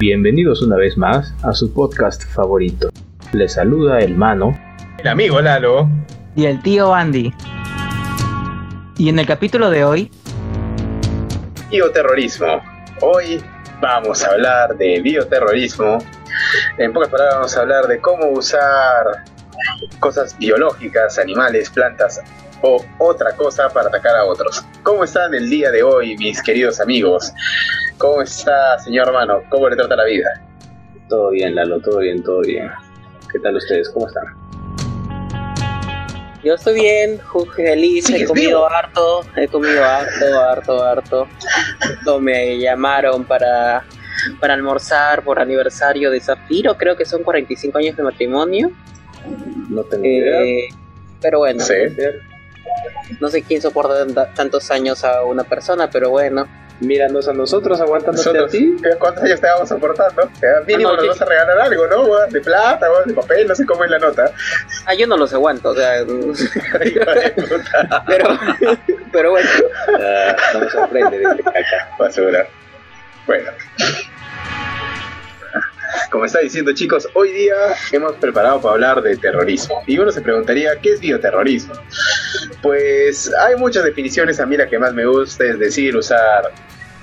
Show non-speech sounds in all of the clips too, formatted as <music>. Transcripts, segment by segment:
Bienvenidos una vez más a su podcast favorito. Les saluda el mano, el amigo Lalo y el tío Andy. Y en el capítulo de hoy, bioterrorismo. Hoy vamos a hablar de bioterrorismo. En pocas palabras vamos a hablar de cómo usar cosas biológicas, animales, plantas o otra cosa para atacar a otros. ¿Cómo están el día de hoy, mis queridos amigos? ¿Cómo está, señor hermano? ¿Cómo le trata la vida? Todo bien, Lalo, todo bien, todo bien. ¿Qué tal ustedes? ¿Cómo están? Yo estoy bien, feliz, he comido harto, he comido harto, harto, harto. me llamaron para, para almorzar por aniversario de Zafiro, creo que son 45 años de matrimonio. No tengo idea. Eh, pero bueno, no sé quién soporta tantos años a una persona, pero bueno. Míranos a nosotros aguantándote a ti. ¿Cuántos años te vamos soportando? Mínimo nos vas a regalar algo, ¿no? De plata, de papel, no sé cómo es la nota. Ah, yo no los aguanto, o sea. <laughs> pero, pero bueno. no me sorprende de caca. Basura. Bueno. Como está diciendo chicos, hoy día hemos preparado para hablar de terrorismo. Y uno se preguntaría, ¿qué es bioterrorismo? Pues hay muchas definiciones, a mí la que más me gusta es decir, usar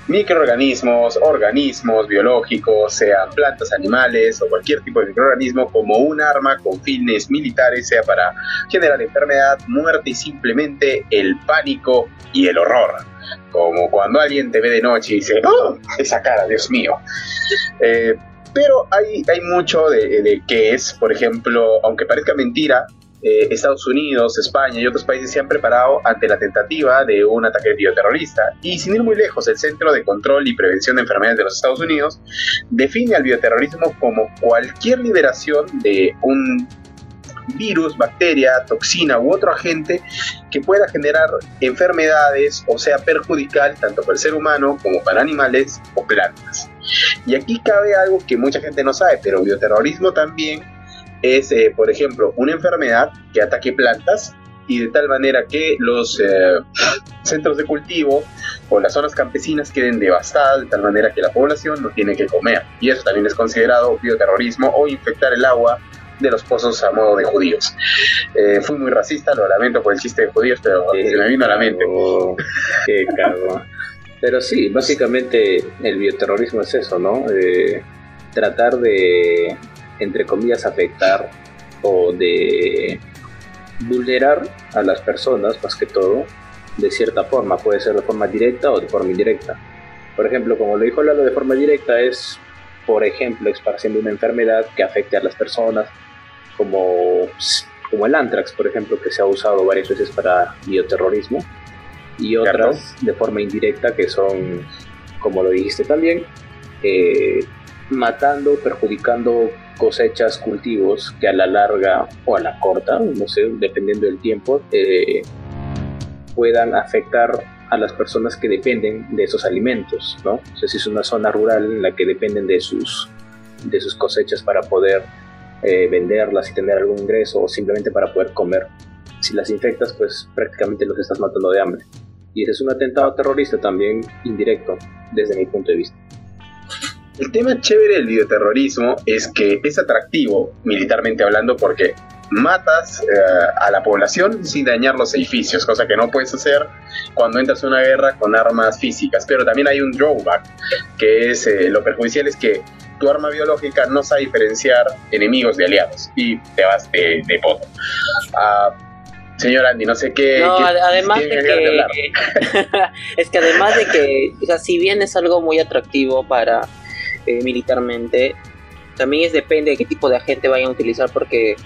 microorganismos, organismos biológicos, sean plantas, animales o cualquier tipo de microorganismo como un arma con fines militares, sea para generar enfermedad, muerte y simplemente el pánico y el horror. Como cuando alguien te ve de noche y dice, ¡Oh! Esa cara, Dios mío. Eh, pero hay, hay mucho de, de qué es, por ejemplo, aunque parezca mentira, eh, Estados Unidos, España y otros países se han preparado ante la tentativa de un ataque bioterrorista. Y sin ir muy lejos, el Centro de Control y Prevención de Enfermedades de los Estados Unidos define al bioterrorismo como cualquier liberación de un virus, bacteria, toxina u otro agente que pueda generar enfermedades o sea perjudicial tanto para el ser humano como para animales o plantas. Y aquí cabe algo que mucha gente no sabe, pero bioterrorismo también es, eh, por ejemplo, una enfermedad que ataque plantas y de tal manera que los eh, centros de cultivo o las zonas campesinas queden devastadas de tal manera que la población no tiene que comer. Y eso también es considerado bioterrorismo o infectar el agua de los pozos a modo de judíos. Eh, fui muy racista, lo lamento por el chiste de judíos, pero se me vino a la mente. qué cago. Pero sí, básicamente el bioterrorismo es eso, ¿no? tratar de, entre comillas, afectar o de vulnerar a las personas, más que todo, de cierta forma. Puede ser de forma directa o de forma indirecta. Por ejemplo, como lo dijo Lalo, de forma directa es, por ejemplo, esparciendo una enfermedad que afecte a las personas, como, como el anthrax, por ejemplo, que se ha usado varias veces para bioterrorismo, y otras de forma indirecta que son, como lo dijiste también, eh, matando, perjudicando cosechas, cultivos que a la larga o a la corta, no sé, dependiendo del tiempo, eh, puedan afectar a las personas que dependen de esos alimentos, ¿no? O sea, si es una zona rural en la que dependen de sus, de sus cosechas para poder eh, venderlas y tener algún ingreso o simplemente para poder comer. Si las infectas, pues prácticamente los estás matando de hambre. Y ese es un atentado terrorista también indirecto, desde mi punto de vista. El tema chévere del bioterrorismo es que es atractivo, militarmente hablando, porque matas eh, a la población sin dañar los edificios, cosa que no puedes hacer cuando entras en una guerra con armas físicas. Pero también hay un drawback, que es eh, lo perjudicial es que tu arma biológica no sabe diferenciar enemigos de aliados y te vas de, de poto. Ah, señor Andy, no sé qué. No, además de que. <laughs> es que además de que, o sea, si bien es algo muy atractivo para eh, militarmente, también es depende de qué tipo de agente vayan a utilizar porque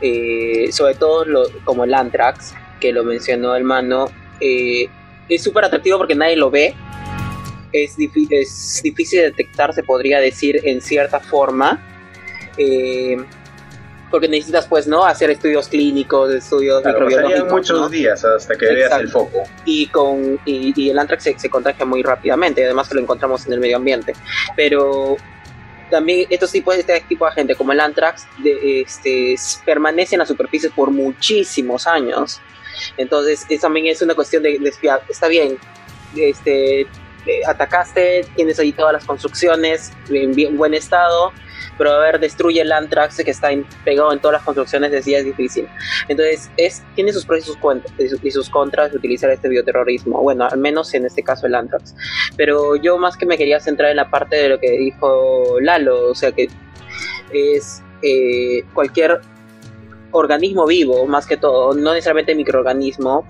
eh, sobre todo como el Anthrax, que lo mencionó el mano, eh, es súper atractivo porque nadie lo ve. Es, es difícil de detectar, se podría decir, en cierta forma porque necesitas pues no hacer estudios clínicos, estudios claro, microbiológicos. muchos días hasta que veas el foco. Y con y, el antrax se, contagia muy rápidamente, además que lo encontramos en el medio ambiente. Pero también estos tipos este tipo de gente como el antrax de, este, permanece en la superficie por muchísimos años. Entonces, eso también es una cuestión de, de está bien, este eh, atacaste, tienes ahí todas las construcciones en bien, buen estado, pero a ver, destruye el Antrax que está pegado en todas las construcciones, decía es difícil. Entonces, es, tiene sus pros y sus, y sus contras de utilizar este bioterrorismo, bueno, al menos en este caso el Antrax. Pero yo más que me quería centrar en la parte de lo que dijo Lalo, o sea que es eh, cualquier organismo vivo, más que todo, no necesariamente microorganismo,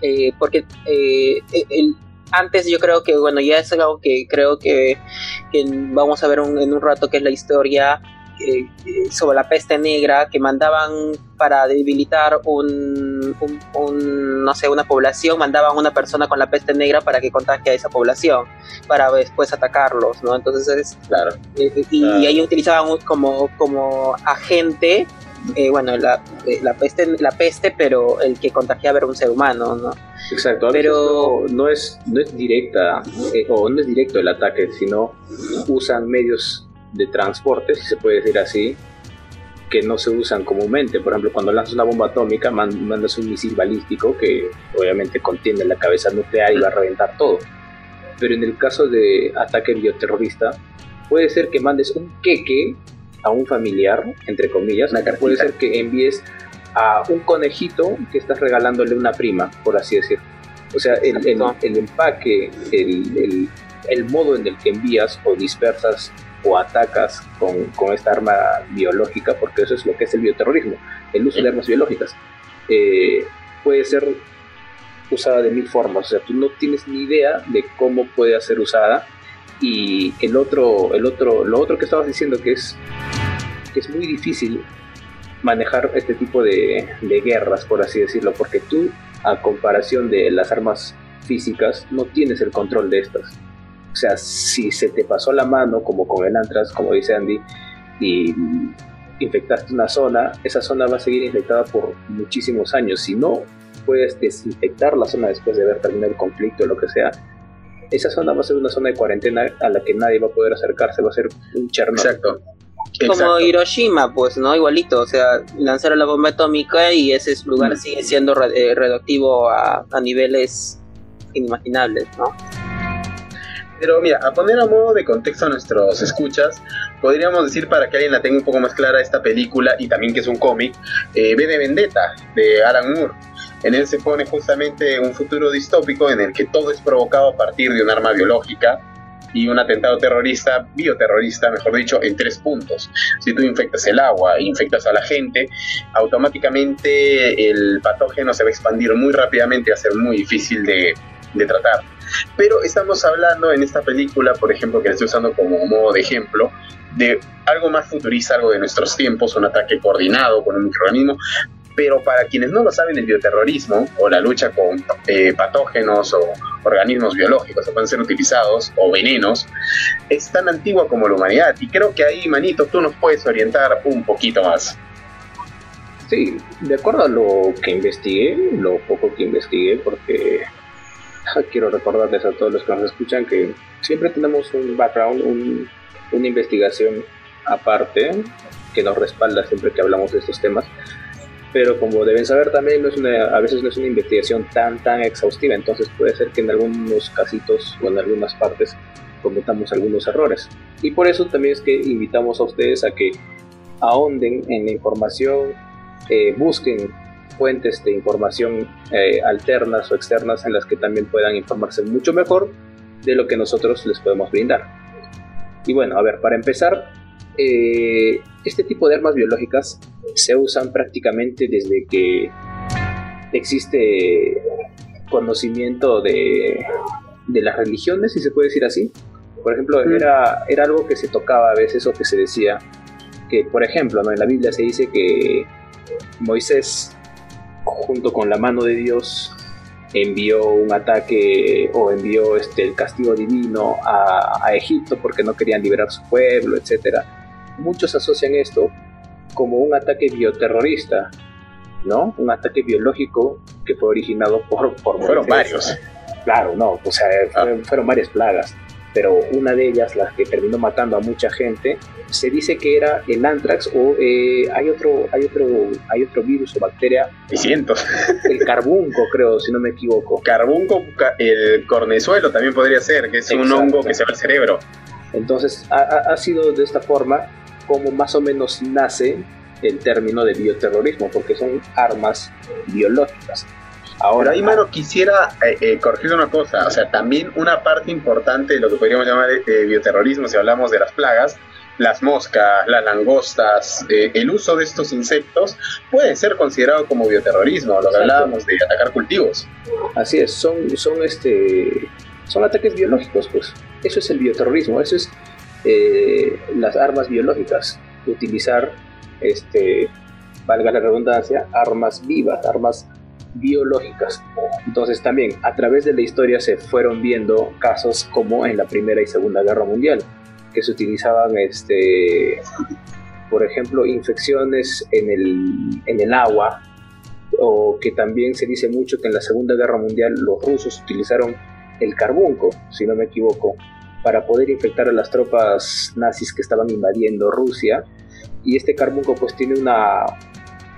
eh, porque el, antes yo creo que, bueno, ya es algo que creo que, vamos a ver en un rato, que es la historia eh, sobre la peste negra, que mandaban para debilitar un, no sé, una población, mandaban una persona con la peste negra para que contagie a esa población, para después atacarlos, ¿no? Entonces, claro. y, ahí utilizaban como, como agente eh, bueno, la, eh, la, peste, la peste, pero el que contagiaba era un ser humano, ¿no? Exacto, pero no, es, no es directa eh, o no es directo el ataque, sino usan medios de transporte, si se puede decir así, que no se usan comúnmente. Por ejemplo, cuando lanzas una bomba atómica, mandas un misil balístico que obviamente contiene la cabeza nuclear y va a reventar todo. Pero en el caso de ataque bioterrorista, puede ser que mandes un queque a un familiar, entre comillas, puede ser que envíes a un conejito que estás regalándole una prima, por así decirlo. O sea, el, el, empaque, el, el, modo en el que envías o dispersas o atacas con, con, esta arma biológica, porque eso es lo que es el bioterrorismo, el uso de armas biológicas, eh, puede ser usada de mil formas. O sea, tú no tienes ni idea de cómo puede ser usada. Y el otro, el otro, lo otro que estabas diciendo que es que es muy difícil manejar este tipo de, guerras, por así decirlo, porque tú, a comparación de las armas físicas, no tienes el control de estas. O sea, si se te pasó la mano, como con el Antras, como dice Andy, y infectaste una zona, esa zona va a seguir infectada por muchísimos años. Si no puedes desinfectar la zona después de haber terminado el conflicto o lo que sea, esa zona va a ser una zona de cuarentena a la que nadie va a poder acercarse, va a ser un Chernobyl. Exacto. Como Hiroshima, pues, ¿no? Igualito, o sea, lanzaron la bomba atómica y ese lugar mm. sigue siendo eh, radioactivo a, niveles inimaginables, ¿no? Pero mira, a poner a modo de contexto a nuestros escuchas, podríamos decir para que alguien la tenga un poco más clara esta película y también que es un cómic, eh, de Vendetta de Alan Moore. En él se pone justamente un futuro distópico en el que todo es provocado a partir de un arma biológica y un atentado terrorista, bioterrorista, mejor dicho, en tres puntos. Si tú infectas el agua, infectas a la gente, automáticamente el patógeno se va a expandir muy rápidamente y va a ser muy difícil de, de tratar. Pero estamos hablando en esta película, por ejemplo, que la estoy usando como modo de ejemplo, de algo más futurista, algo de nuestros tiempos, un ataque coordinado con un microorganismo, pero para quienes no lo saben, el bioterrorismo o la lucha con eh, patógenos o organismos biológicos que pueden ser utilizados o venenos es tan antigua como la humanidad. Y creo que ahí, Manito, tú nos puedes orientar un poquito más. Sí, de acuerdo a lo que investigué, lo poco que investigué, porque <laughs> quiero recordarles a todos los que nos escuchan que siempre tenemos un background, una investigación aparte que nos respalda siempre que hablamos de estos temas pero como deben saber también no es una, a veces no es una investigación tan tan exhaustiva, entonces puede ser que en algunos casitos o en algunas partes cometamos algunos errores. Y por eso también es que invitamos a ustedes a que ahonden en la información, eh, busquen fuentes de información eh, alternas o externas en las que también puedan informarse mucho mejor de lo que nosotros les podemos brindar. Y bueno, a ver, para empezar, eh, este tipo de armas biológicas se usan prácticamente desde que existe conocimiento de, las religiones, si se puede decir así. Por ejemplo, era, era algo que se tocaba a veces o que se decía que, por ejemplo, ¿no? en la Biblia se dice que Moisés, junto con la mano de Dios, envió un ataque o envió este, el castigo divino a, a Egipto porque no querían liberar su pueblo, etcétera muchos asocian esto como un ataque bioterrorista, ¿no? Un ataque biológico que fue originado por... por fueron varios. Claro, no, o sea, ah. fueron, varias plagas. Pero una de ellas, la que terminó matando a mucha gente, se dice que era el anthrax o eh, hay otro hay otro hay otro virus o bacteria. Y cientos. <laughs> El carbunco creo si no me equivoco. Carbunco el cornezuelo también podría ser que es un hongo que se va al cerebro. Entonces ha, ha, sido de esta forma como más o menos nace el término de bioterrorismo porque son armas biológicas Ahora, ahí, mano, quisiera eh, eh, corregir una cosa. O sea, también una parte importante de lo que podríamos llamar eh, bioterrorismo, si hablamos de las plagas, las moscas, las langostas, el uso de estos insectos puede ser considerado como bioterrorismo, lo que hablábamos de atacar cultivos. Así es, son, son, este, son ataques biológicos, pues. Eso es el bioterrorismo, eso es las armas biológicas, utilizar, este, valga la redundancia, armas vivas, armas biológicas. Entonces también a través de la historia se fueron viendo casos como en la Primera y Segunda Guerra Mundial, que se utilizaban, este, por ejemplo, infecciones en el, en el agua, o que también se dice mucho que en la Segunda Guerra Mundial los rusos utilizaron el carbunco, si no me equivoco, para poder infectar a las tropas nazis que estaban invadiendo Rusia. Y este carbunco pues tiene una,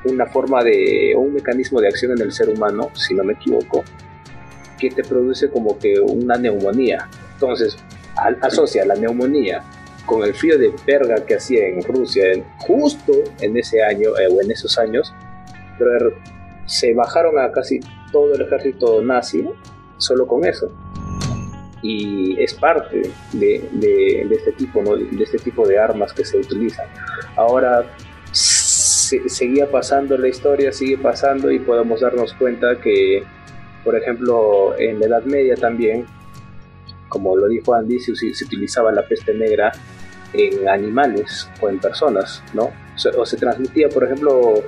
una forma de, o un mecanismo de acción en el ser humano, si no me equivoco, que te produce como que una neumonía. Entonces, asocia la neumonía con el frío de verga que hacía en Rusia justo en ese año eh, o en esos años, pero se bajaron a casi todo el ejército nazi solo con eso. Y es parte de, de, de este tipo, ¿no? de este tipo de armas que se utilizan. Ahora, seguía pasando la historia, sigue pasando y podemos darnos cuenta que, por ejemplo, en la Edad Media también, como lo dijo Andy, se, se utilizaba la peste negra en animales o en personas, ¿no? O se, transmitía, por ejemplo,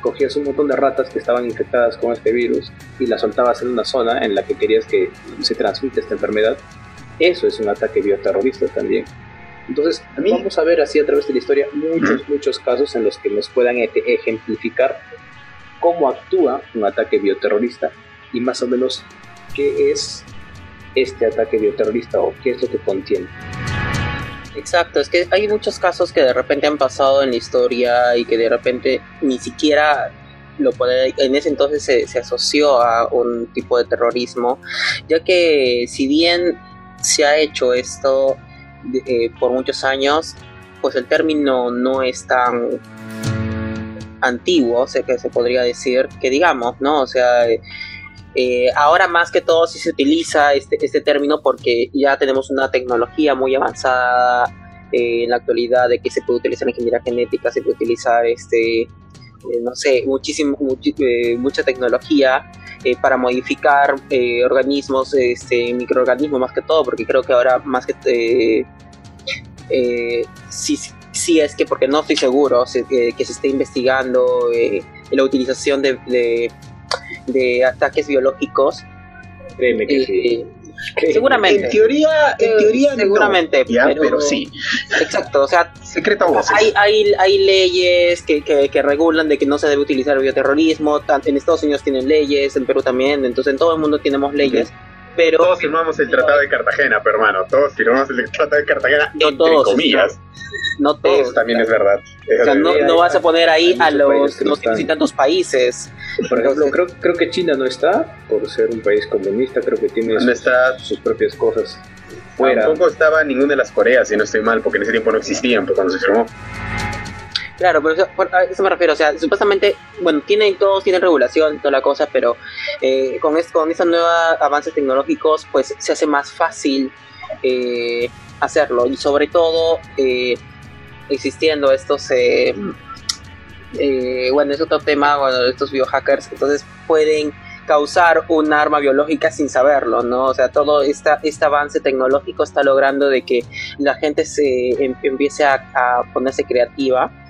cogías un montón de ratas que estaban infectadas con este virus y las soltabas en una zona en la que querías que se transmite esta enfermedad. Eso es un ataque bioterrorista también. Entonces, vamos a ver así a través de la historia muchos, muchos casos en los que nos puedan ejemplificar cómo actúa un ataque bioterrorista y más o menos qué es este ataque bioterrorista o qué es lo que contiene. Exacto, es que hay muchos casos que de repente han pasado en la historia y que de repente ni siquiera lo puede, en ese entonces se, se asoció a un tipo de terrorismo, ya que si bien se ha hecho esto eh, por muchos años, pues el término no es tan antiguo, sé que se podría decir, que digamos, ¿no? O sea, eh, ahora más que todo sí se utiliza este, este término porque ya tenemos una tecnología muy avanzada eh, en la actualidad de que se puede utilizar ingeniería genética, se puede utilizar este, no sé, muchísimo, mucha tecnología para modificar organismos, este, microorganismos más que todo, porque creo que ahora más que eh, si, es que, porque no estoy seguro, que se esté investigando eh, la utilización de, de, ataques biológicos. Créeme que sí. Eh, seguramente. En teoría, en teoría seguramente, pero, sí. Exacto, o sea, secreto hay, hay, hay leyes que, que, regulan de que no se debe utilizar el bioterrorismo, en Estados Unidos tienen leyes, en Perú también, entonces en todo el mundo tenemos leyes pero todos firmamos el Tratado de Cartagena, pero hermano, todos firmamos el Tratado de Cartagena no entre todos, comillas. No, todos. Eso también es verdad. o sea, no, no, vas a poner ahí a los no sé tantos países. Por ejemplo, creo, creo que China no está, por ser un país comunista, creo que tiene no está, sus propias cosas. Fuera. Tampoco estaba ninguna de las Coreas, si no estoy mal, porque en ese tiempo no existían, pues, cuando se firmó. Claro, pero a eso me refiero, o sea, supuestamente, bueno, tienen todos tienen regulación, toda la cosa, pero eh, con, es, con esos nuevos avances tecnológicos, pues se hace más fácil eh, hacerlo y sobre todo eh, existiendo estos, bueno, es otro tema, bueno, estos biohackers, entonces pueden causar un arma biológica sin saberlo, ¿no? O sea, todo esta, este avance tecnológico está logrando de que la gente se em, empiece a ponerse creativa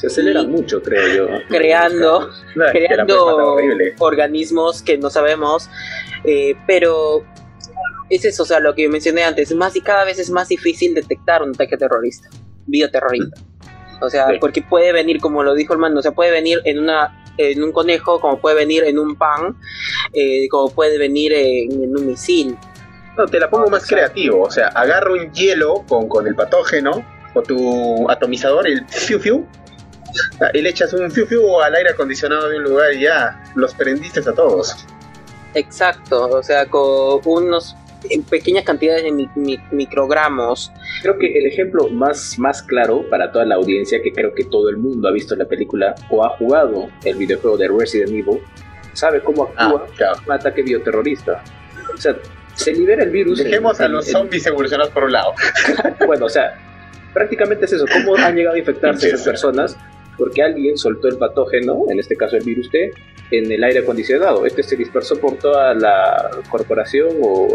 se acelera mucho, creo yo. Creando, creando organismos que no sabemos, eh, pero es eso, o sea, lo que mencioné antes, más y cada vez es más difícil detectar un ataque terrorista, bioterrorista. O sea, porque puede venir, como lo dijo el mando, o sea, puede venir en una en un conejo, como puede venir en un pan, eh, como puede venir en, un misil. No, te la pongo más creativo. O sea, agarro un hielo con, con el patógeno o tu atomizador, el fiu fiu, y le echas un fiu fiu al aire acondicionado de un lugar y ya los prendiste a todos. Exacto, o sea, con unos en pequeñas cantidades de microgramos. Creo que el ejemplo más, más claro para toda la audiencia, que creo que todo el mundo ha visto la película o ha jugado el videojuego de Resident Evil, sabe cómo actúa ah, un ataque bioterrorista. O sea, se libera el virus. Dejemos a los zombies evolucionados por un lado. <laughs> bueno, o sea, prácticamente es eso. ¿Cómo han llegado a infectarse esas personas? Porque alguien soltó el patógeno, en este caso el virus T, en el aire acondicionado. Este se dispersó por toda la corporación o,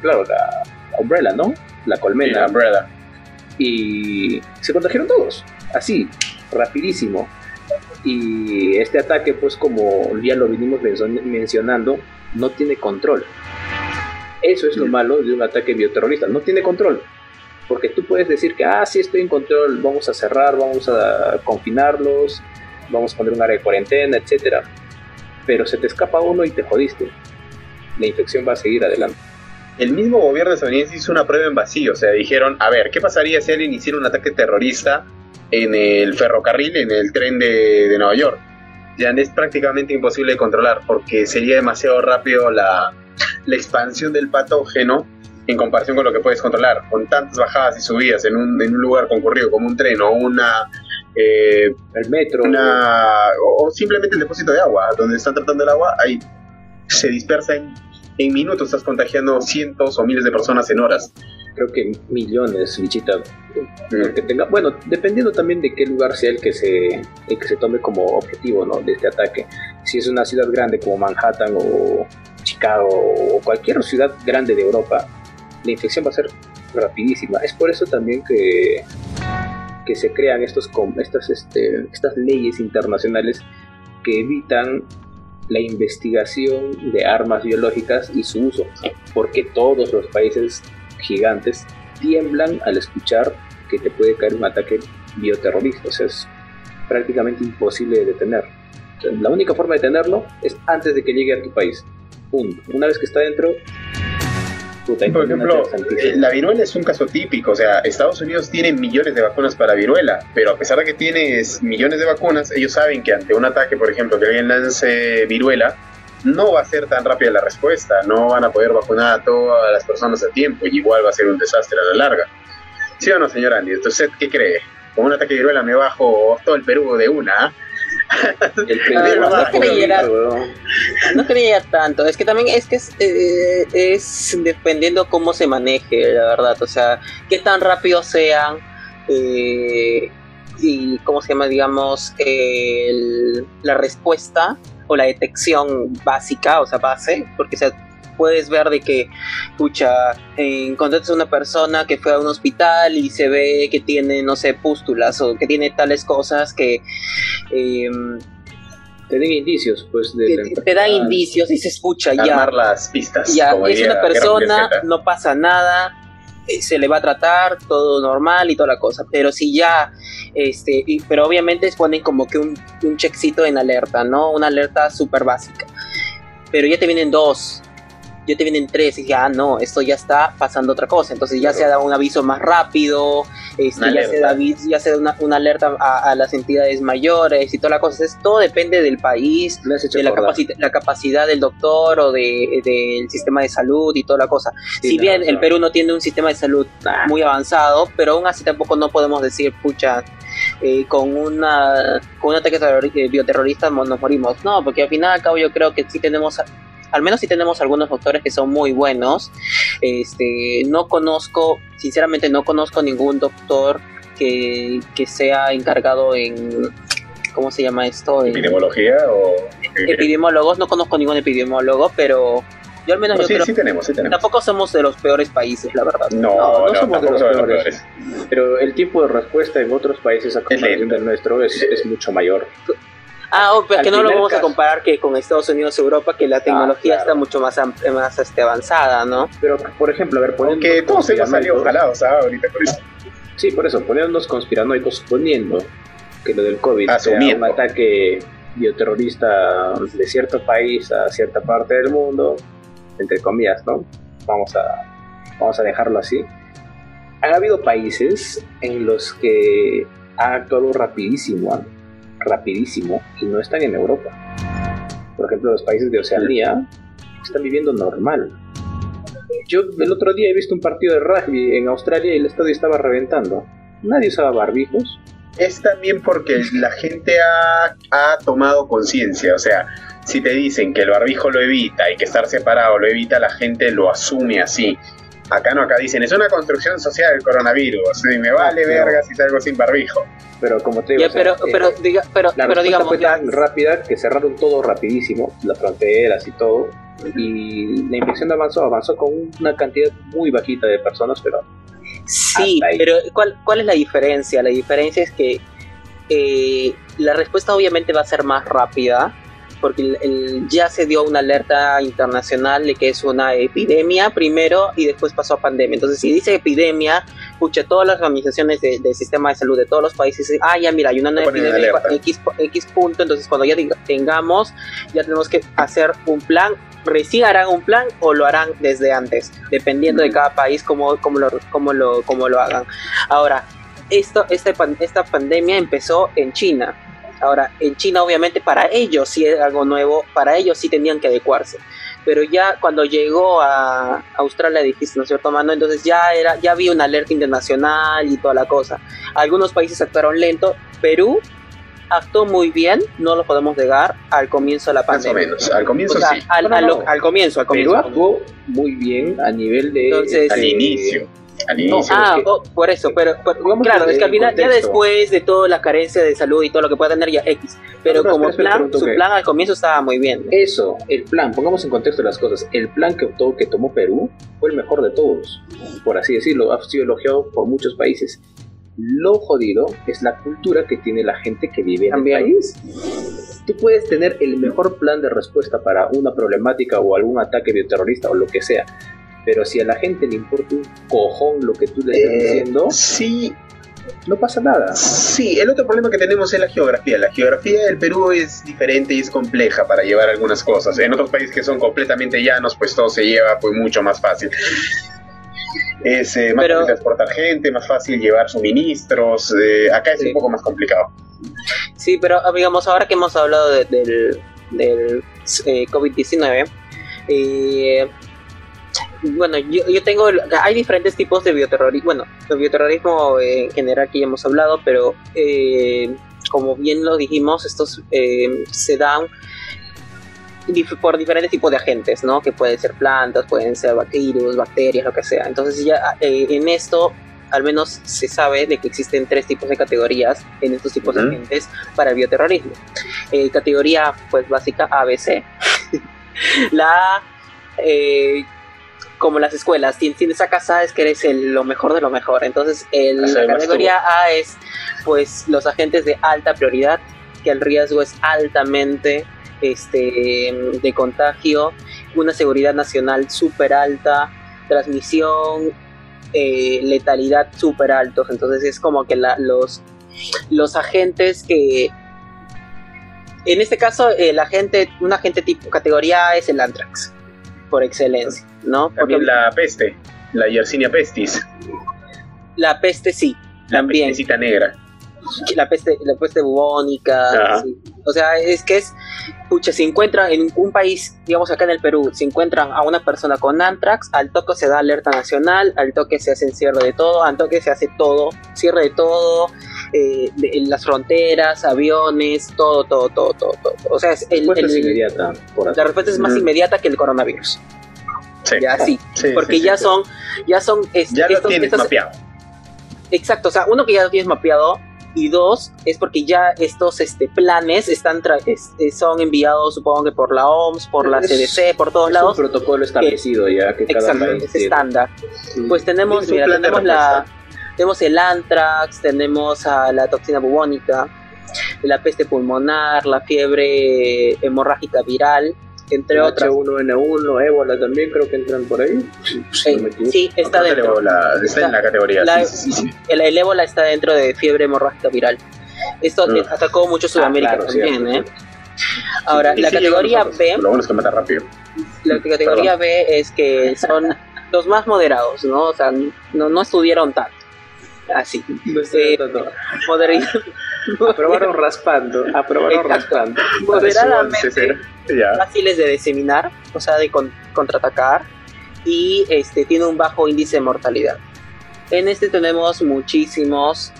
claro, la Umbrella, ¿no? La colmena. la Umbrella. Y se contagiaron todos, así, rapidísimo. Y este ataque, pues como ya lo vinimos mencionando, no tiene control. Eso es lo malo de un ataque bioterrorista, no tiene control. Porque tú puedes decir que, ah, sí, estoy en control, vamos a cerrar, vamos a confinarlos, vamos a poner un área de cuarentena, etcétera pero se te escapa uno y te jodiste. La infección va a seguir adelante. El mismo gobierno estadounidense hizo una prueba en vacío, o sea, dijeron, a ver, ¿qué pasaría si alguien hiciera un ataque terrorista en el ferrocarril, en el tren de, Nueva York? Ya es prácticamente imposible de controlar porque sería demasiado rápido la, expansión del patógeno en comparación con lo que puedes controlar. Con tantas bajadas y subidas en un, en un lugar concurrido como un tren o una eh, el metro, o, simplemente el depósito de agua, donde están tratando el agua, ahí se dispersa en, minutos, estás contagiando cientos o miles de personas en horas. Creo que millones, bichita. Mm. Que tenga, bueno, dependiendo también de qué lugar sea el que se, el que se tome como objetivo ¿no? de este ataque. Si es una ciudad grande como Manhattan o Chicago o cualquier ciudad grande de Europa, la infección va a ser rapidísima. Es por eso también que que se crean estos, estas, este, estas leyes internacionales que evitan la investigación de armas biológicas y su uso, porque todos los países gigantes tiemblan al escuchar que te puede caer un ataque bioterrorista, o sea, es prácticamente imposible de detener. la única forma de detenerlo es antes de que llegue a tu país. Una vez que está dentro, por ejemplo, eh, la viruela es un caso típico, o sea, Estados Unidos tiene millones de vacunas para viruela, pero a pesar de que tienes millones de vacunas, ellos saben que ante un ataque, por ejemplo, que alguien lance viruela, no va a ser tan rápida la respuesta, no van a poder vacunar a todas las personas a tiempo y igual va a ser un desastre a la larga. ¿Sí o no, señor Andy? Entonces, ¿qué cree? Con un ataque de viruela me bajo todo el Perú de una, no, creía, tanto. Es que también es que es, eh, es dependiendo cómo se maneje, la verdad. O sea, qué tan rápido sean eh, y cómo se llama, digamos, la respuesta o la detección básica, o sea, base, porque sea, puedes ver de que, pucha, encontraste a una persona que fue a un hospital y se ve que tiene, no sé, pústulas o que tiene tales cosas que... Em, te dan indicios, pues. De te, dan indicios y se escucha ya. las pistas. Ya, es una persona, no pasa nada, eh, se le va a tratar todo normal y toda la cosa. Pero si ya, este, pero obviamente ponen como que un, un checkcito en alerta, ¿no? Una alerta súper básica. Pero ya te vienen dos, yo te vienen tres y ya ah, no, esto ya está pasando otra cosa. Entonces ya se da un aviso más rápido, este, ya, se da, ya se da una, una alerta a, las entidades mayores y toda la cosa. Es, todo depende del país, de la, la, capacidad del doctor o del de, sistema de salud y toda la cosa. si bien el Perú no tiene un sistema de salud muy avanzado, pero aún así tampoco no podemos decir, pucha, eh, con, una, con un ataque eh, bioterrorista nos morimos. No, porque al final al cabo yo creo que sí tenemos al menos si tenemos algunos doctores que son muy buenos. Este, no conozco, sinceramente no conozco ningún doctor que, sea encargado en, ¿cómo se llama esto? ¿Epidemiología o...? Epidemiólogos, no conozco ningún epidemiólogo, pero yo al menos yo sí, creo sí tenemos, sí tenemos. Tampoco somos de los peores países, la verdad. No, no, somos de los peores. Pero el tipo de respuesta en otros países a comparación del nuestro es, es mucho mayor. Ah, oh, que no lo vamos a comparar que con Estados Unidos Europa, que la ah, tecnología está mucho más más este, avanzada, ¿no? Pero, por ejemplo, a ver, poniendo... Que todos hemos salido jalados ¿ah? ahorita por eso. Sí, por eso, poniéndonos conspiranoicos, suponiendo que lo del COVID sea un ataque bioterrorista de cierto país a cierta parte del mundo, entre comillas, ¿no? Vamos a vamos a dejarlo así, han habido países en los que ha actuado rapidísimo, ¿ah? Rapidísimo, y no están en Europa. Por ejemplo, los países de Oceanía están viviendo normal. Yo el otro día he visto un partido de rugby en Australia y el estadio estaba reventando. Nadie usaba barbijos. Es también porque la gente ha, ha tomado conciencia, o sea, si te dicen que el barbijo lo evita y que estar separado lo evita, la gente lo asume así. Acá no, acá dicen, es una construcción social el coronavirus, y me vale verga si salgo sin barbijo. Pero como te digo, Ya, pero, o sea, pero, eh, diga- pero, la pero respuesta digamos, fue ya- tan rápida que cerraron todo rapidísimo, las fronteras y todo, y la infección avanzó, avanzó con una cantidad muy bajita de personas, pero Sí, pero ¿cuál, ¿cuál es la diferencia? La diferencia es que eh, la respuesta obviamente va a ser más rápida, porque el- el- ya se dio una alerta internacional de que es una epidemia primero y después pasó a pandemia. Entonces, si dice epidemia, pucha, todas las organizaciones de- del sistema de salud de todos los países dicen, ah, ya mira, hay una nueva epidemia. X, X punto, entonces cuando ya diga- tengamos, ya tenemos que hacer un plan recién harán un plan o lo harán desde antes, dependiendo de cada país cómo, cómo, lo, cómo, lo, cómo lo hagan. Ahora, esto, esta, esta pandemia empezó en China. Ahora, en China obviamente para ellos sí es algo nuevo, para ellos sí tenían que adecuarse. Pero ya cuando llegó a Australia dijiste, ¿no es cierto, mano? Entonces ya, era, ya había una alerta internacional y toda la cosa. Algunos países actuaron lento. Perú actuó muy bien, no lo podemos negar, al comienzo de la Más o pandemia. menos. Al comienzo O sea, sí. al, No, no, al- no. al comienzo, al Perú comienzo. actuó muy bien a nivel de... Entonces, Al inicio. Al No, inicio. Ah, es que- oh, por eso, pero, pero- claro, es que al final, ya después de toda la carencia de salud y todo lo que pueda tener ya X, pero No, no, como plan, su plan al comienzo estaba muy bien. Eso, el plan, pongamos en contexto las cosas, el plan que, optó, que tomó Perú fue el mejor de todos, por así decirlo, ha sido elogiado por muchos países. Lo jodido es la cultura que tiene la gente que vive en También. el país. Tú puedes tener el mejor plan de respuesta para una problemática o algún ataque bioterrorista o lo que sea, pero si a la gente le importa un cojón lo que tú le estás Eh, diciendo, sí, no pasa nada. Sí, el otro problema que tenemos es la geografía. La geografía del Perú es diferente y es compleja para llevar algunas cosas. En otros países que son completamente llanos, pues todo se lleva pues mucho más fácil. Es eh, más Pero- fácil transportar gente, más fácil llevar suministros. eh, acá es Sí. un poco más complicado. Sí, pero digamos, ahora que hemos hablado de- del, del eh, COVID-19, eh, bueno, yo, yo tengo, hay diferentes tipos de bioterrorismo, bueno, el bioterrorismo eh, en general que ya hemos hablado, pero eh, como bien lo dijimos, estos eh, se dan por diferentes tipos de agentes, ¿no? Que pueden ser plantas, pueden ser virus, bacterias, lo que sea. Entonces ya eh, en esto al menos se sabe de que existen tres tipos de categorías en estos tipos Ujú. de agentes para el bioterrorismo. Eh, categoría pues básica ABC. <laughs> La A, eh, como las escuelas, si tienes acá sabes que eres el- lo mejor de lo mejor. Entonces el- la categoría A es pues los agentes de alta prioridad, que el riesgo es altamente este, de contagio, una seguridad nacional súper alta, transmisión, eh, letalidad súper altos. Entonces es como que la- los, los agentes que... En este caso, el agente, un agente tipo categoría A es el anthrax, por excelencia, ¿no? Porque También la peste, la Yersinia pestis, la peste sí, la también. pestecita negra. la peste, la peste bubónica, sí. o sea, es que es, pucha, si encuentran en un país, digamos acá en el Perú, si encuentran a una persona con antrax, al toque se da alerta nacional, al toque se hace cierre de todo, al toque se hace todo, cierre de todo, eh, de- en las fronteras, aviones, todo, todo, todo, todo, todo. O sea, es La el, respuesta es inmediata, por así la respuesta es más inmediata que el coronavirus, Sí, ya sí, sí, porque sí, sí, ya sí. son, ya son, es- Ya lo estos- tienes estas- mapeado. Exacto, o sea, uno que ya lo tienes mapeado y dos es porque ya estos este, planes están tra- es- eh, son enviados supongo que por la OMS, por la Es- CDC, por todos Es lados. un protocolo establecido ya que cada Exacto, país es estándar. Pues tenemos, mira, tenemos la tenemos el anthrax, tenemos a la toxina bubónica, la peste pulmonar, la fiebre hemorrágica viral, entre otras. H1N1, ébola también creo que entran por ahí. No sí, está dentro. está en la categoría. La- sí, sí, sí, sí. El, el ébola está dentro de fiebre hemorrágica viral. Esto Mm. atacó mucho Sudamérica Ah, claro, también, cierto, ¿eh? Ahora, la sí, categoría B. Lo bueno es que mata rápido. la categoría B es que son los más moderados, ¿no? O sea, no, no estudiaron tanto. Así. No estoy Eh, Aprobaron raspando. Aprobaron Exacto. raspando. moderadamente fáciles de diseminar, o sea, de con- contraatacar, y este tiene un bajo índice de mortalidad. En este tenemos muchísimos.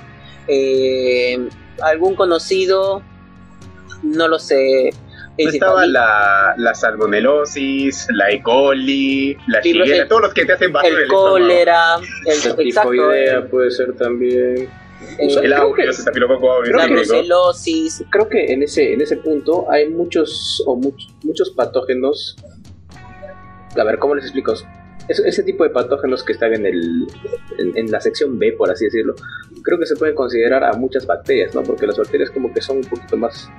eh, algún conocido, no lo sé. No estaba la, la salmonelosis, la E. coli, la Sí, el- todos los que te hacen bajo el el estómago. cólera, el, La exacto, tifoidea el- puede ser también. el- sea, El audio, la brucelosis, Creo que en ese, en ese punto hay muchos o much- muchos patógenos. A ver, ¿cómo les explico? Es- ese tipo de patógenos que están en, el, en, en la sección B, por así decirlo, creo que se pueden considerar a muchas bacterias, ¿no? Porque las bacterias como que son un poquito más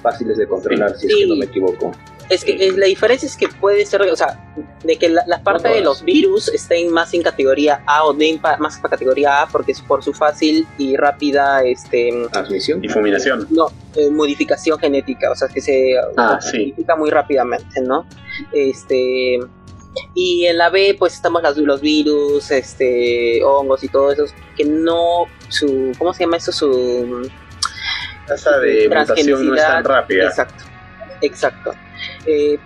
fáciles de controlar, si es que no me equivoco. Es que es- la diferencia es que puede ser, o sea, de que la, la parte No de los virus estén más en categoría A o pa- más para categoría A porque es por su fácil y rápida este Transmisión. Difuminación. no eh, modificación genética, o sea que se Ah, sí. modifica muy rápidamente, ¿no? Este y en la B pues estamos las- los virus, este hongos y todo eso que no su ¿cómo se llama eso? su tasa de mutación no es tan rápida. Exacto, exacto. Eh,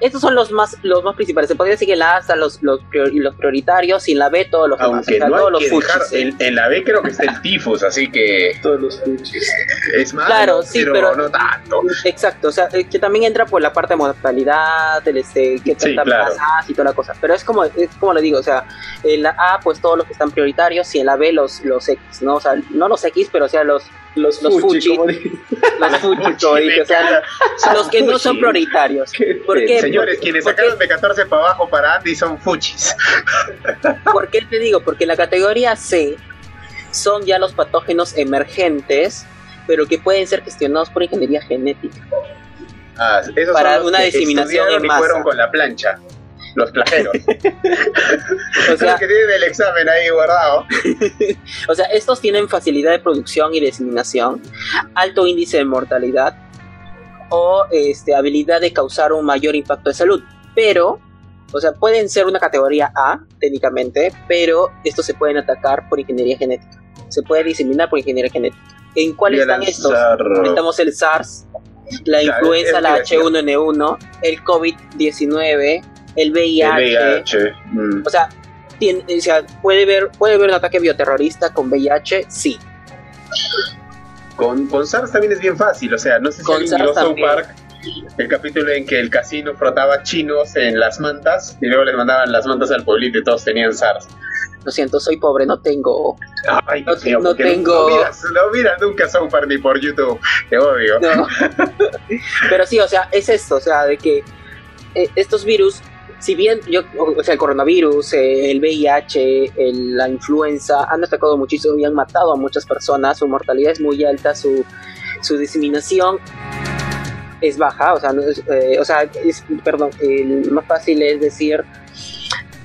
estos son los más los más principales. Se podría decir que en la A están los, los, prior- los prioritarios y en la B todos los. Aunque no todos hay los que dejar, fuchis, en, en la B creo que está el tifus, así que Todos los fuchis. es malo, Claro, sí, pero, pero- no tanto. Exacto, o sea, eh, que también entra por la parte de mortalidad, el este, que Sí, tanta claro. y toda la cosa. Pero es como, es como le digo, o sea, en la A, pues todos los que están prioritarios y en la B los, los X, ¿no? O sea, no los X, pero o sea, los, Los, Los fuchis, fuchi. como los como dije, o sea, <laughs> los que no son Fuchi. prioritarios. ¿Por qué? Señores, quienes sacaron de 14 para abajo para Andy son fuchis. <laughs> ¿Por qué te digo? Porque la categoría C son ya los patógenos emergentes, pero que pueden ser gestionados por ingeniería genética. Ah, esos Para son los una que diseminación en y masa. fueron con la plancha. Los plajeros. <laughs> O los sea, que tienen el examen ahí guardado. <laughs> o sea, estos tienen facilidad de producción y diseminación, alto índice de mortalidad o este, habilidad de causar un mayor impacto de salud. Pero, o sea, pueden ser una categoría A, técnicamente, pero estos se pueden atacar por ingeniería genética. Se puede diseminar por ingeniería genética. ¿En cuáles están estos? Estamos el SARS, la influenza, la que decía. H1N1, el COVID-19, el VIH. El VIH. mm. O sea, tiene- o sea, ¿puede haber, ¿puede haber un ataque bioterrorista con VIH? Sí. Con, con SARS también es bien fácil, o sea, no sé si Con alguien South. Park, el capítulo en que el casino frotaba chinos en las mantas y luego les mandaban las mantas al pueblito y todos tenían SARS. Lo siento, soy pobre, no tengo. Ay, No- tengo- No miras, no miras nunca South Park ni por YouTube, te odio. No. <laughs> Pero sí, o sea, es esto, o sea, de que eh, estos virus, si bien yo, o sea, el coronavirus, eh, el VIH, el- la influenza, han atacado muchísimo y han matado a muchas personas, su mortalidad es muy alta, su, su diseminación es baja, o sea, no es, eh, o sea, es- perdón, el más fácil es decir,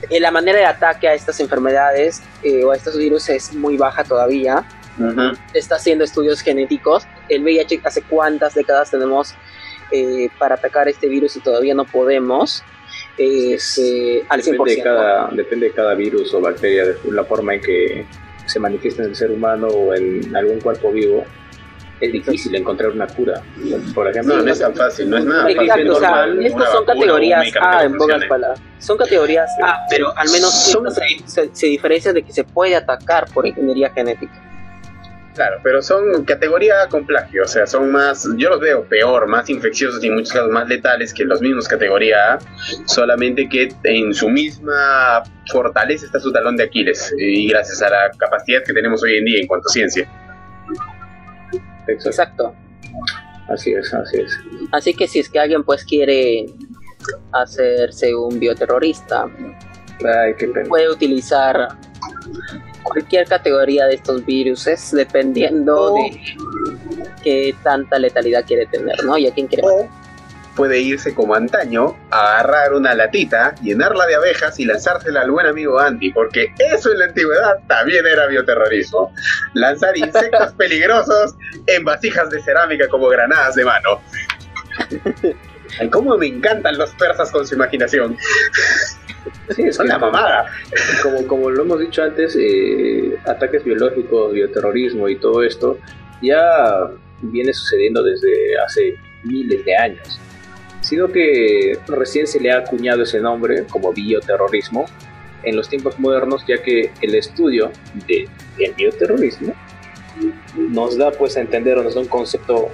eh, la manera de ataque a estas enfermedades eh, o a estos virus es muy baja todavía, está haciendo estudios genéticos. El VIH hace cuántas décadas tenemos eh, para atacar este virus y todavía no podemos. Es eh, al 100%. Depende de, cada, depende de cada virus o bacteria, de la forma en que se manifiesta en el ser humano o en algún cuerpo vivo. Es difícil encontrar una cura. Por ejemplo, No, no es tan fácil, no es nada fácil. Exacto, o sea, estos son categorías A en pocas palabras. Son categorías A, pero al menos Son- estas se, se, se diferencian de que se puede atacar por ingeniería genética. Claro, pero son categoría con plagio, o sea, son más, yo los veo peor, más infecciosos y en muchos casos más letales que los mismos categoría A, solamente que en su misma fortaleza está su talón de Aquiles, y gracias a la capacidad que tenemos hoy en día en cuanto a ciencia. Exacto. Así es, así es. Así que si es que alguien pues quiere hacerse un bioterrorista, Ay, qué pena. puede utilizar cualquier categoría de estos virus dependiendo O- de qué tanta letalidad quiere tener, ¿no? Y a quién quiere matar. O puede irse como antaño, agarrar una latita, llenarla de abejas y lanzársela al buen amigo Andy, porque eso en la antigüedad también era bioterrorismo. Lanzar insectos <laughs> peligrosos en vasijas de cerámica como granadas de mano. <laughs> Ay, cómo me encantan los persas con su imaginación. Sí, es una mamada. Como, lo hemos dicho antes, eh, ataques biológicos, bioterrorismo y todo esto ya viene sucediendo desde hace miles de años. Sino que recién se le ha acuñado ese nombre como bioterrorismo en los tiempos modernos, ya que el estudio de, del bioterrorismo nos da pues a entender o nos da un concepto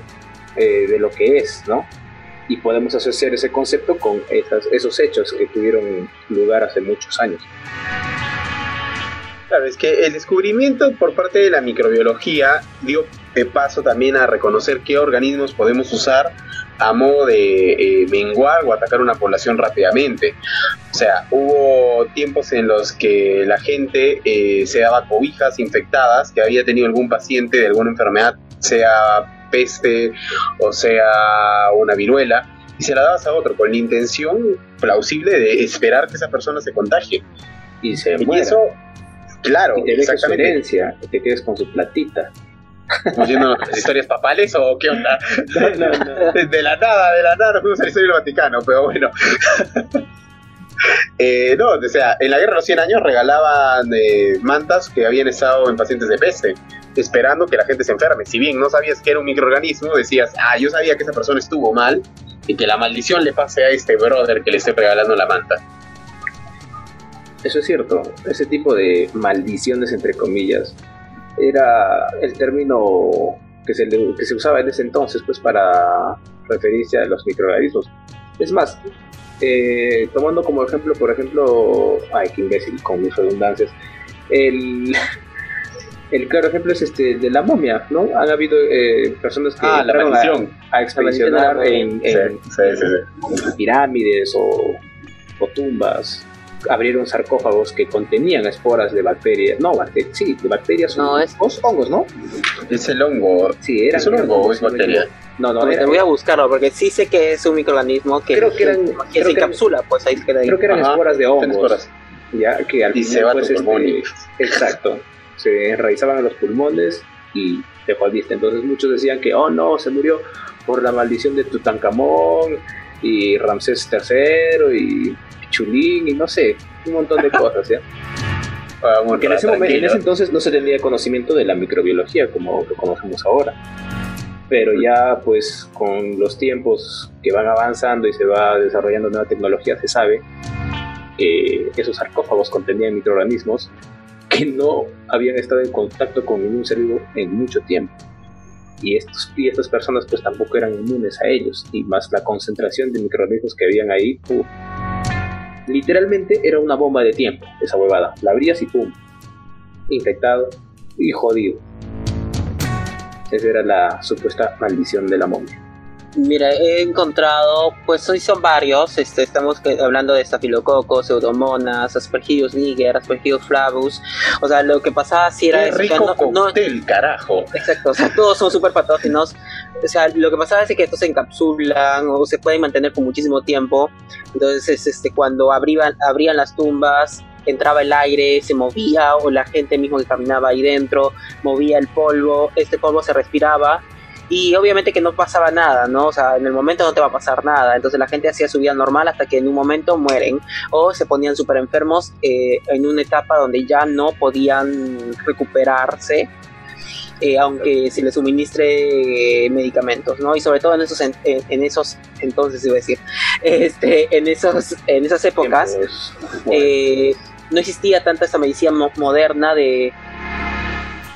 eh, de lo que es, ¿no? Y podemos asociar ese concepto con esos hechos que tuvieron lugar hace muchos años. Claro, es que el descubrimiento por parte de la microbiología dio paso también a reconocer qué organismos podemos usar a modo de eh, menguar o atacar una población rápidamente. O sea, hubo tiempos en los que la gente eh, se daba cobijas infectadas, que había tenido algún paciente de alguna enfermedad, sea peste o sea una viruela, y se la dabas a otro con la intención plausible de esperar que esa persona se contagie. Y se y eso Claro, y te exactamente. Su te quedes con su platita. ¿Estamos las <laughs> historias papales o qué onda? No, no, no. De la nada, de la nada nos fuimos a la historia del Vaticano, pero bueno. <laughs> Eh, no, o sea, en la guerra de los 100 años regalaban eh, mantas que habían estado en pacientes de peste, esperando que la gente se enferme. Si bien no sabías que era un microorganismo, decías, ah, yo sabía que esa persona estuvo mal y que la maldición le pase a este brother que le esté regalando la manta. Eso es cierto, ese tipo de maldiciones, entre comillas, era el término que se, se usaba en ese entonces pues, para referirse a los microorganismos. Es más, eh, tomando como ejemplo, por ejemplo, ay, qué imbécil con mis redundancias, el, <laughs> el claro ejemplo es este de la momia, ¿no? Han habido eh, personas que ah, a, a, expedicionar en, pirámides o, o tumbas abrieron sarcófagos que contenían esporas de bacterias, no, bacterias, sí, de bacterias no, es hongos, ¿no? Es el hongo. Sí, era ¿Es un hongo o es bacteria? No, no, te voy a buscarlo porque sí sé que es un microorganismo que, creo que, eran, que, se encapsula, pues ahí queda ahí. Creo que eran esporas de hongos. Ya, que al y se va pues, este, Exacto. <laughs> Se enraizaban en los pulmones y te jodiste. Entonces muchos decían que, oh no, se murió por la maldición de Tutankamón y Ramsés III y chulín y no sé, un montón de cosas, ¿ya? <laughs> Ah, Porque en ese, momento, en ese entonces no se tenía conocimiento de la microbiología como lo conocemos ahora. Pero ya pues con los tiempos que van avanzando y se va desarrollando nueva tecnología se sabe que esos sarcófagos contenían microorganismos que no habían estado en contacto con ningún ser vivo en mucho tiempo. Y, estos, y estas personas pues tampoco eran inmunes a ellos. Y más la concentración de microorganismos que habían ahí, Literalmente era una bomba de tiempo, esa huevada. La abrías y pum. Infectado y jodido. Esa era la supuesta maldición de la momia. Mira, he encontrado, pues hoy son varios, este, estamos hablando de Staphylococcus, Pseudomonas, Aspergillus niger, Aspergillus flavus, o sea, lo que pasaba si era... Qué rico cóctel, carajo. Exacto, o sea, todos son súper patógenos, o sea, lo que pasaba es que estos se encapsulan o se pueden mantener por muchísimo tiempo, entonces este, cuando abrían, abrían las tumbas, entraba el aire, se movía, o la gente mismo que caminaba ahí dentro, movía el polvo, este polvo se respiraba, y obviamente que no pasaba nada, ¿no? O sea, en el momento no te va a pasar nada, entonces la gente hacía su vida normal hasta que en un momento mueren o se ponían súper enfermos eh, en una etapa donde ya no podían recuperarse. Eh, aunque se les suministre eh, medicamentos, ¿no? Y sobre todo en esos, en, esos entonces, iba a decir, <laughs> este, en, esos, en esas épocas, no existía tanta esta medicina moderna de,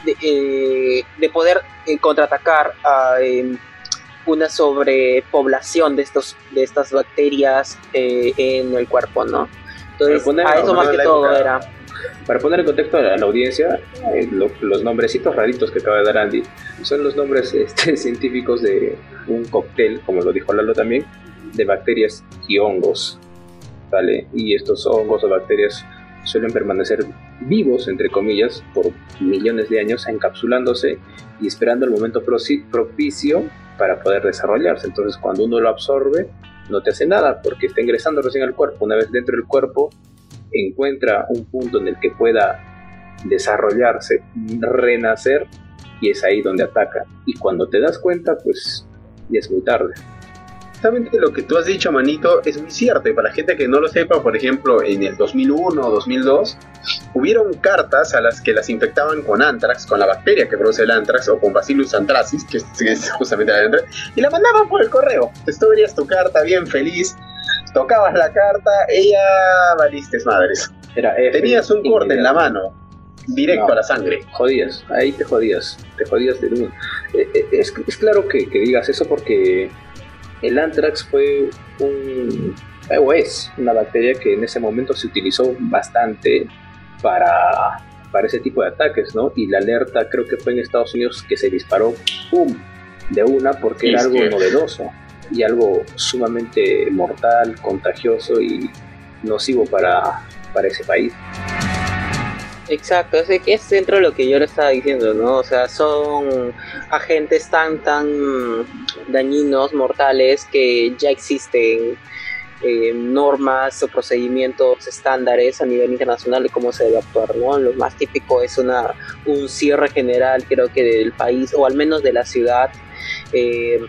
de, de poder en contraatacar a una sobrepoblación de estos de estas bacterias eh, en el cuerpo, ¿no? Entonces, a eso más que todo era. Para poner en contexto a la, audiencia, eh, los nombrecitos raritos que acaba de dar Andy son los nombres <laughs> este, científicos de un cóctel, como lo dijo Lalo también, de bacterias y hongos. ¿vale? Y estos hongos o bacterias suelen permanecer vivos, entre comillas, por millones de años, encapsulándose y esperando el momento propicio para poder desarrollarse. Entonces, cuando uno lo absorbe, no te hace nada porque está ingresando recién al cuerpo. Una vez dentro del cuerpo, encuentra un punto en el que pueda desarrollarse, renacer, y es ahí donde ataca. Y cuando te das cuenta, pues ya es muy tarde. Justamente lo que tú has dicho, manito, es muy cierto. Y para la gente que no lo sepa, por ejemplo, en el 2001 o 2002, hubieron cartas a las que las infectaban con anthrax, con la bacteria que produce el anthrax, o con Bacillus anthracis, que <laughs> es justamente la anthrax, y la mandaban por el correo. Entonces tú verías tu carta bien feliz, tocabas la carta, ella valiste madres. Era Tenías un corte en la mano, directo a la sangre. Jodías, ahí te jodías, te jodías de luz. Eh, eh, es, claro que, digas eso porque el anthrax fue un, o es una bacteria que en ese momento se utilizó bastante para, para ese tipo de ataques, ¿no? Y la alerta creo que fue en Estados Unidos que se disparó, ¡pum!, de una porque era algo novedoso y algo sumamente mortal, contagioso y nocivo para, para ese país. Exacto, es, es dentro de lo que yo le estaba diciendo, ¿no? O sea, son agentes tan, tan dañinos, mortales, que ya existen eh, normas o procedimientos estándares a nivel internacional de cómo se debe actuar, ¿no? Lo más típico es una, un cierre general, creo que del país, o al menos de la ciudad, eh,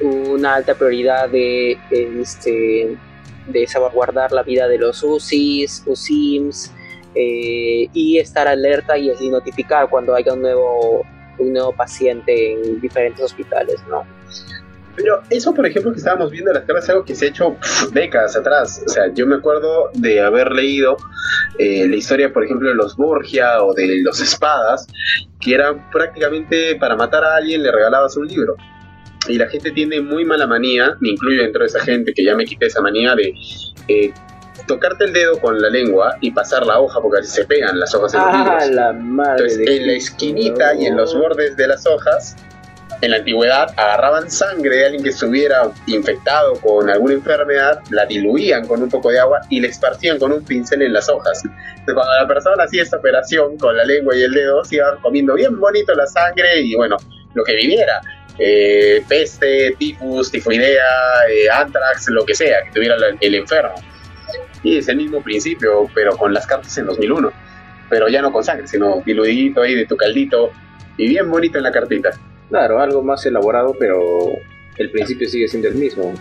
una alta prioridad de, este, de salvaguardar la vida de los UCIs, UCIMS, eh, y estar alerta y, notificar cuando haya un nuevo, un nuevo paciente en diferentes hospitales, ¿no? Pero eso, por ejemplo, que estábamos viendo en las caras es algo que se ha hecho décadas atrás. O sea, yo me acuerdo de haber leído eh, la historia, por ejemplo, de los Borgia o de los Espadas, que eran prácticamente para matar a alguien le regalabas un libro. Y la gente tiene muy mala manía, me incluyo dentro de esa gente que ya me quité esa manía de eh, tocarte el dedo con la lengua y pasar la hoja porque se pegan las hojas en los ah, La madre Entonces, en la esquinita y en los bordes de las hojas, en la antigüedad, agarraban sangre de alguien que estuviera infectado con alguna enfermedad, la diluían con un poco de agua y le esparcían con un pincel en las hojas. Entonces, cuando la persona hacía esta operación con la lengua y el dedo, se iba comiendo bien bonito la sangre y bueno, lo que viviera. Eh, peste, tifus, tifoidea, eh, anthrax, lo que sea que tuviera el enfermo. Y es el mismo principio, pero con las cartas en 2001. Pero ya no con sangre, sino diludito ahí de tu caldito y bien bonito en la cartita. Claro, algo más elaborado, pero el principio sigue siendo el mismo,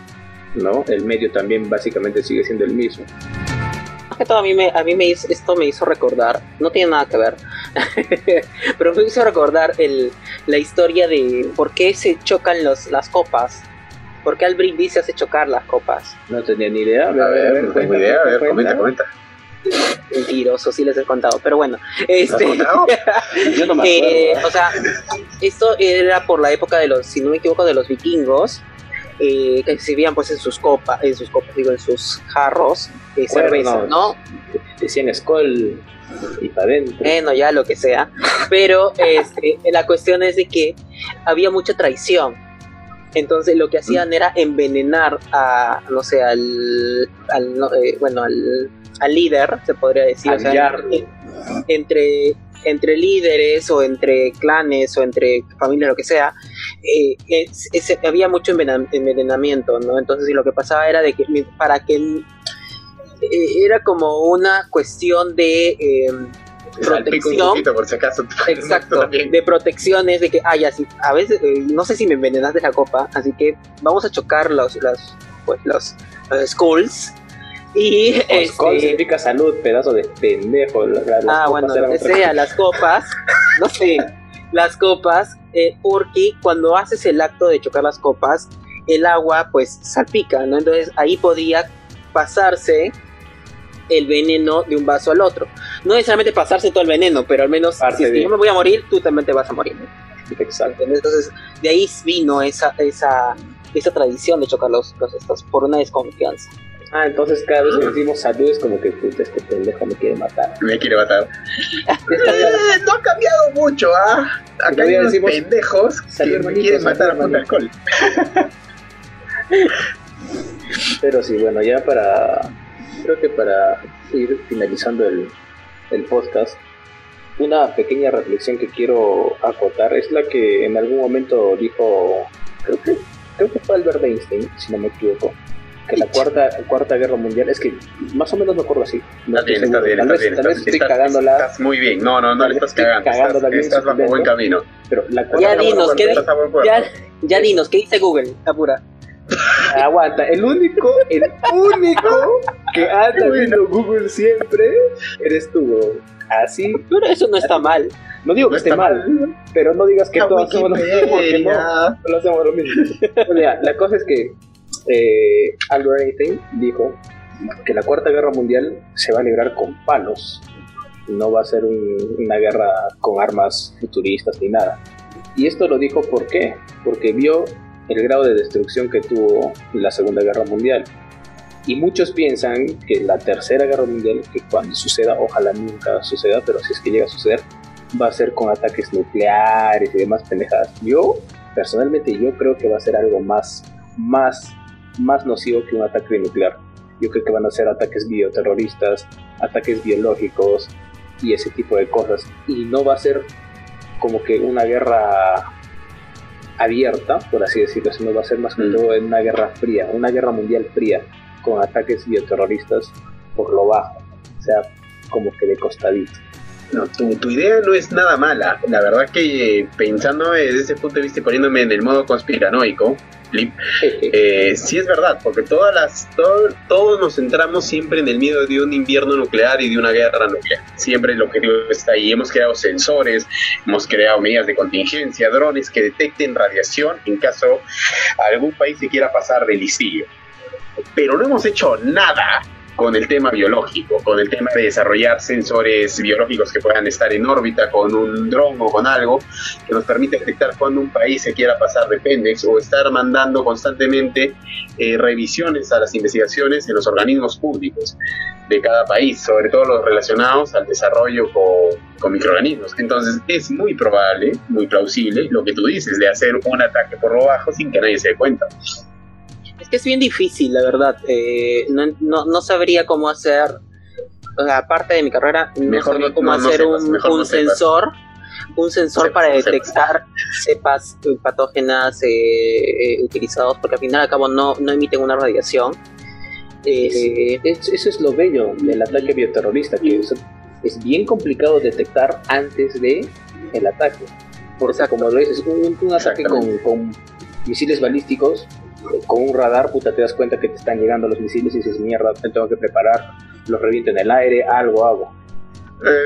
¿no? El medio también básicamente sigue siendo el mismo. Que todo a mí, me, a mí me esto me hizo recordar, no tiene nada que ver, <laughs> pero me hizo recordar el, la historia de por qué se chocan los, las copas ¿Por qué al brindis se hace chocar las copas? No tenía ni idea. A ver, a ver, no tengo idea. A ver, comenta, comenta. Mentiroso, sí les he contado, pero bueno. Este, <laughs> Yo no me eh, o sea, esto era por la época de los, si no me equivoco, de los vikingos, eh, que servían pues en sus copas, en sus copas, digo, en sus jarros de cerveza, ¿no? Decían Skoll y para adentro. Bueno, ya lo que sea. Pero este, la cuestión es de que había mucha traición entonces lo que hacían era envenenar a, no sé, al, eh, bueno, al, líder, se podría decir. O sea, entre, entre líderes o entre clanes o entre familias, lo que sea, eh, había mucho envenenamiento, ¿no? Entonces lo que pasaba era de que para que eh, era como una cuestión de protección. por si acaso. <laughs> Exacto, de protecciones, de que, ay, así, a veces, eh, no sé si me envenenaste la copa, así que vamos a chocar los, los, pues, los, skulls. Y este... significa salud, pedazo de pendejo. ah, bueno, lo que sea, las copas, <laughs> no sé, las copas, eh, porque cuando haces el acto de chocar las copas, el agua pues salpica, ¿no? Entonces ahí podría pasarse el veneno de un vaso al otro. No necesariamente pasarse todo el veneno, pero al menos si, yo me voy a morir, tú también te vas a morir. Exacto. Entonces, de ahí vino esa, esa, esa tradición de chocar los, los estos por una desconfianza. Ah, entonces cada vez que decimos salud es como que puta, este pendejo me quiere matar. Me quiere matar. eh, <laughs> no ha cambiado mucho, ¿ah? Acá hay unos pendejos que me quieren matar con alcohol. <laughs> Pero sí, bueno, ya para creo que para ir finalizando el, el podcast, una pequeña reflexión que quiero acotar es la que en algún momento dijo, creo que, creo que fue Albert Einstein, si no me equivoco, que la cuarta, cuarta guerra mundial, es que más o menos me acuerdo así. No está bien, está bien, vez, bien. Tal vez estoy cagándola. Estás muy bien, no, no, no le estás cagando. Estás, estás bajo buen camino. Pero la ya dinos, ¿qué, ya, ya dinos, ¿qué dice Google? Apura. <laughs> Aguanta, el único, el único que anda viendo Google siempre eres tú, bro. Así. Pero eso no está mal. No digo que No esté está mal, pero no digas que La todos <laughs> hacemos lo mismo, porque no, no hacemos lo mismo. Bueno, ya, la cosa es que eh, Albert Einstein dijo que la Cuarta Guerra Mundial se va a librar con palos. No va a ser un- una guerra con armas futuristas ni nada. Y esto lo dijo ¿por qué? Porque vio el grado de destrucción que tuvo la Segunda Guerra Mundial. Y muchos piensan que la Tercera Guerra Mundial, que cuando suceda, ojalá nunca suceda, pero si es que llega a suceder, va a ser con ataques nucleares y demás pendejadas. Yo, personalmente, yo creo que va a ser algo más, más, más nocivo que un ataque nuclear. Yo creo que van a ser ataques bioterroristas, ataques biológicos y ese tipo de cosas. Y no va a ser como que una guerra abierta, por así decirlo, sino va a ser más que Mm. todo en una guerra fría, una guerra mundial fría, con ataques bioterroristas por lo bajo, o sea, como que de costadito. No, tu, tu idea no es nada mala. La verdad que eh, pensando desde ese punto de vista y poniéndome en el modo conspiranoico, Flip, eh, sí es verdad, porque todas las, todo- todos nos centramos siempre en el miedo de un invierno nuclear y de una guerra nuclear. Siempre el objetivo está ahí. Hemos creado sensores, hemos creado medidas de contingencia, drones que detecten radiación en caso algún país se quiera pasar de listillo. Pero no hemos hecho nada con el tema biológico, con el tema de desarrollar sensores biológicos que puedan estar en órbita con un dron o con algo que nos permite detectar cuando un país se quiera pasar de pendex o estar mandando constantemente eh, revisiones a las investigaciones en los organismos públicos de cada país, sobre todo los relacionados al desarrollo con, con microorganismos. Entonces es muy probable, muy plausible lo que tú dices, de hacer un ataque por lo bajo sin que nadie se dé cuenta. Es que es bien difícil, la verdad. Eh, no, no, no sabría cómo hacer. O sea, aparte de mi carrera, no Mejor sabría cómo hacer sepas, un, sensor. Un sensor Sepas, para detectar cepas eh, patógenas eh, eh, utilizados, porque al final y al cabo no, no emiten una radiación. Eh, Es- eso es lo bello del ataque bioterrorista, que es, es bien complicado detectar antes de el ataque. Porque Exacto. como lo dices, un, un ataque con, misiles balísticos, con un radar, puta, te das cuenta que te están llegando los misiles y dices, mierda, me tengo que preparar, los reviento en el aire, algo hago.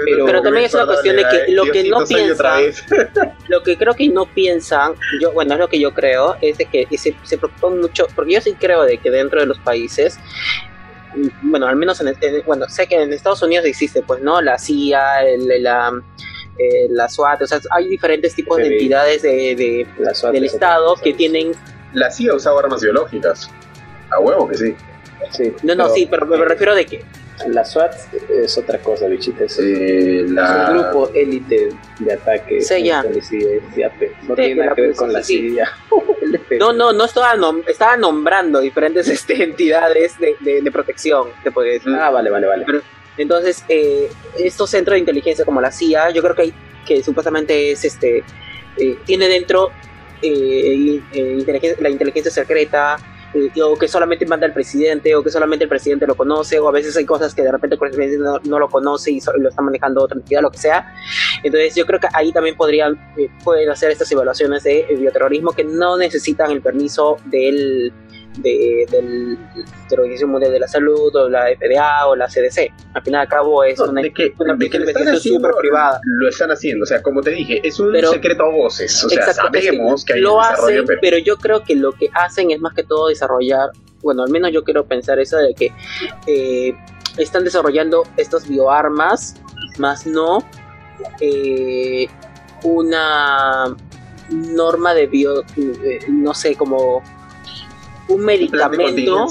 Pero, Pero también es una cuestión de que lo que no piensa- <laughs> lo que creo que no piensan, yo bueno, es lo que yo creo, es de que se, se preocupan mucho, porque yo sí creo de que dentro de los países, mm, bueno, al menos en, en- bueno, sé que en Estados Unidos existe, pues, ¿no? La CIA, el- la, eh, la SWAT, o sea, hay diferentes tipos de entidades de, de- del Estado que tienen, La CIA usaba armas biológicas. A huevo que sí. Sí, no, no, sí, pero me refiero de que, La SWAT es otra cosa, bichita. Es, Eh, es un grupo élite de ataque. Sí, ya. policía. No Sí, tiene nada que ver con la. CIA. <laughs> No, no, no estaba, nom- estaba nombrando diferentes <laughs> este, entidades de, de, de protección, te podría decir. Ah, vale, vale, vale. Entonces, eh, estos centros de inteligencia como la CIA, yo creo que, hay- que supuestamente es este, eh, tiene dentro eh, eh, inteligencia- la inteligencia secreta, eh, o que solamente manda el presidente, o que solamente el presidente lo conoce, o a veces hay cosas que de repente el presidente no, lo conoce y, lo está manejando otra entidad, lo que sea. Entonces, yo creo que ahí también podrían eh, pueden hacer estas evaluaciones de eh, bioterrorismo que no necesitan el permiso del de, del, de la Organización Mundial de la Salud o la FDA o la CDC. Al final y al cabo es No, una, de que, una de que lo están investigación súper privada. Lo están haciendo, o sea, como te dije, es un Pero- secreto a voces. O sea, Exacto, es que sabemos que hay lo hacen, pero pero... yo creo que lo que hacen es más que todo desarrollar, bueno, al menos yo quiero pensar eso de que eh, están desarrollando estas bioarmas, más no eh, una norma de bio, eh, no sé, como un medicamento.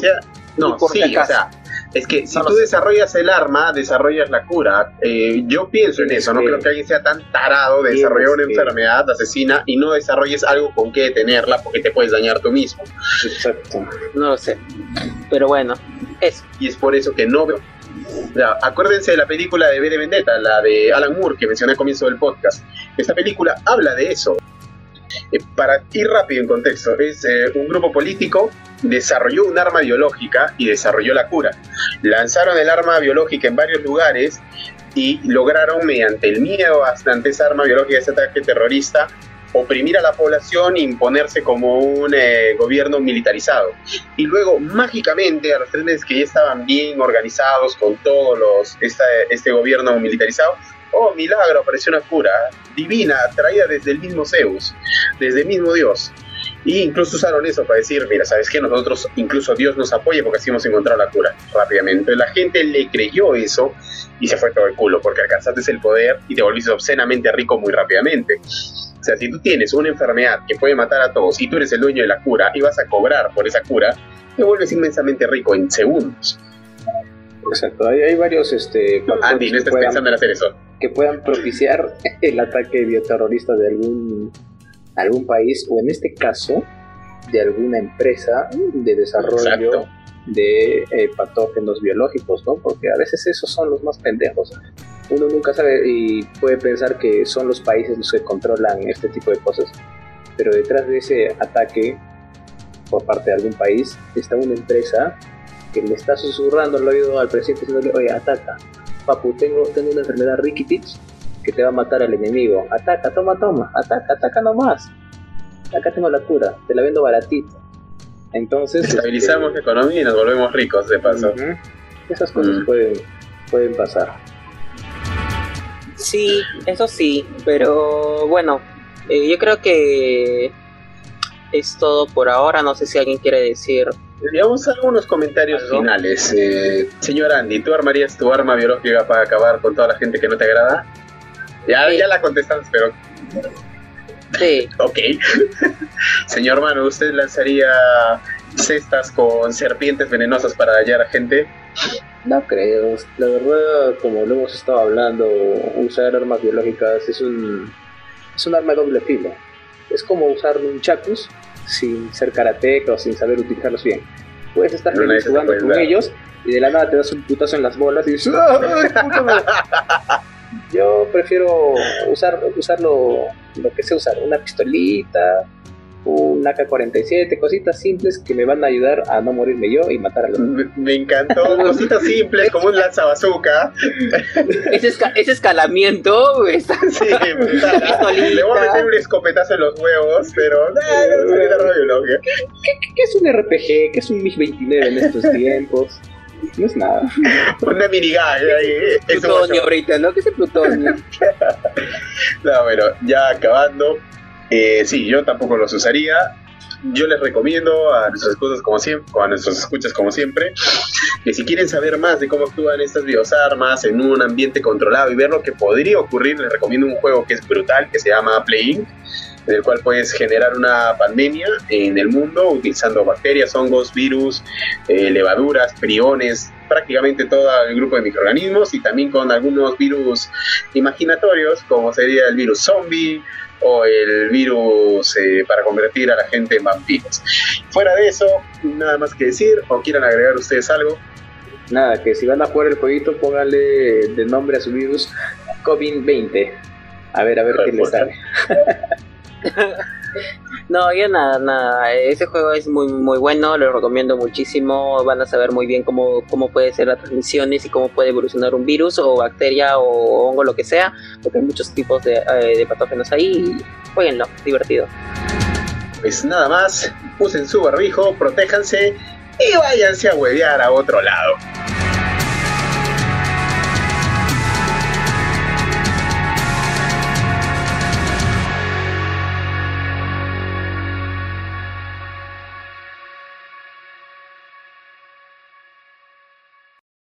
No, por sí, si o sea, es que si No tú sé. desarrollas el arma, desarrollas la cura. Eh, yo pienso en eso, no creo que alguien sea tan tarado de desarrollar es una enfermedad asesina y no desarrolles algo con que detenerla porque te puedes dañar tú mismo. Exacto. No lo sé. Pero bueno, eso. y es por eso que no veo. Ya, acuérdense de la película de B de Vendetta, la de Alan Moore que mencioné al comienzo del podcast. Esta película habla de eso. Eh, para ir rápido en contexto, es eh, un grupo político desarrolló un arma biológica y desarrolló la cura. Lanzaron el arma biológica en varios lugares y lograron mediante el miedo ante esa arma biológica, ese ataque terrorista, oprimir a la población e imponerse como un eh, gobierno militarizado. Y luego, mágicamente, a los tres meses que ya estaban bien organizados con todos los, este gobierno militarizado, oh, milagro, apareció una cura divina, traída desde el mismo Zeus, desde el mismo Dios. Y incluso usaron eso para decir, mira, ¿sabes qué? Nosotros, incluso Dios nos apoya porque así hemos encontrado la cura rápidamente. La gente le creyó eso y se fue todo el culo porque alcanzaste el poder y te volviste obscenamente rico muy rápidamente. O sea, si tú tienes una enfermedad que puede matar a todos y tú eres el dueño de la cura y vas a cobrar por esa cura, te vuelves inmensamente rico en segundos. Exacto, hay, varios este, Andy, no pensando en hacer eso. Que puedan propiciar <laughs> el ataque bioterrorista de algún, algún país o en este caso de alguna empresa de desarrollo de eh, patógenos biológicos, ¿no? Porque a veces esos son los más pendejos. Uno nunca sabe y puede pensar que son los países los que controlan este tipo de cosas, pero detrás de ese ataque por parte de algún país está una empresa que le está susurrando al oído al presidente diciéndole, oye, ataca, papu, tengo, tengo una enfermedad Rikitich que te va a matar al enemigo, ataca, toma, toma, ataca, ataca nomás, acá tengo la cura, te la vendo baratito. Entonces... Estabilizamos este, la economía y nos volvemos ricos de paso. Esas cosas mm. pueden, pueden pasar. Sí, eso sí, pero bueno, eh, yo creo que es todo por ahora. No sé si alguien quiere decir. Digamos algunos comentarios finales. Eh, señor Andy, ¿tú armarías tu arma biológica para acabar con toda la gente que no te agrada? Ya, ya la contestaste, pero. Sí. <laughs> ok. <laughs> señor Mano, ¿usted lanzaría cestas con serpientes venenosas para hallar a gente? No creo. La verdad, como lo hemos estado hablando, usar armas biológicas es un, es un arma de doble filo. Es como usar un chacus sin ser karateca o sin saber utilizarlos bien. Puedes estar jugando con ellos y de la nada te das un putazo en las bolas y dices, <laughs> Yo prefiero usar, usar lo, lo que sé usar, una pistolita, un AK-47, cositas simples que me van a ayudar a no morirme yo y matar a los Me, encantó, cositas simples como un lanzabazooka. <laughs> ese, ese escalamiento, güey. Sí, <laughs> Le voy a meter un escopetazo en los huevos, pero no, no, ¿Qué, qué, qué es un RPG? ¿Qué es un MiG-29 en estos tiempos? No es nada. Una minigun ahí. Plutonio ahorita, ¿no? ¿Qué es el plutonio? <laughs> no, bueno, ya acabando. Eh, sí, yo tampoco los usaría. Yo les recomiendo a nuestras escuchas como siempre, a nuestros escuchas como siempre, que si quieren saber más de cómo actúan estas biosarmas en un ambiente controlado y ver lo que podría ocurrir, les recomiendo un juego que es brutal, que se llama Playing, en el cual puedes generar una pandemia en el mundo utilizando bacterias, hongos, virus, eh, levaduras, priones, prácticamente todo el grupo de microorganismos y también con algunos virus imaginatorios, como sería el virus zombie o el virus eh, para convertir a la gente en vampiros. Fuera de eso, nada más que decir, o quieran agregar ustedes algo. Nada, que si van a jugar el jueguito, pónganle de nombre a su virus COVID-20. A ver, a ver qué les sale. <laughs> No, yo nada, nada. Ese juego es muy, muy bueno, lo recomiendo muchísimo. Van a saber muy bien cómo, cómo puede ser las transmisiones y cómo puede evolucionar un virus o bacteria o hongo, lo que sea, porque hay muchos tipos de, eh, patógenos ahí. Jueguenlo, divertido. Pues nada más, usen su barbijo, protéjanse y váyanse a huevear a otro lado.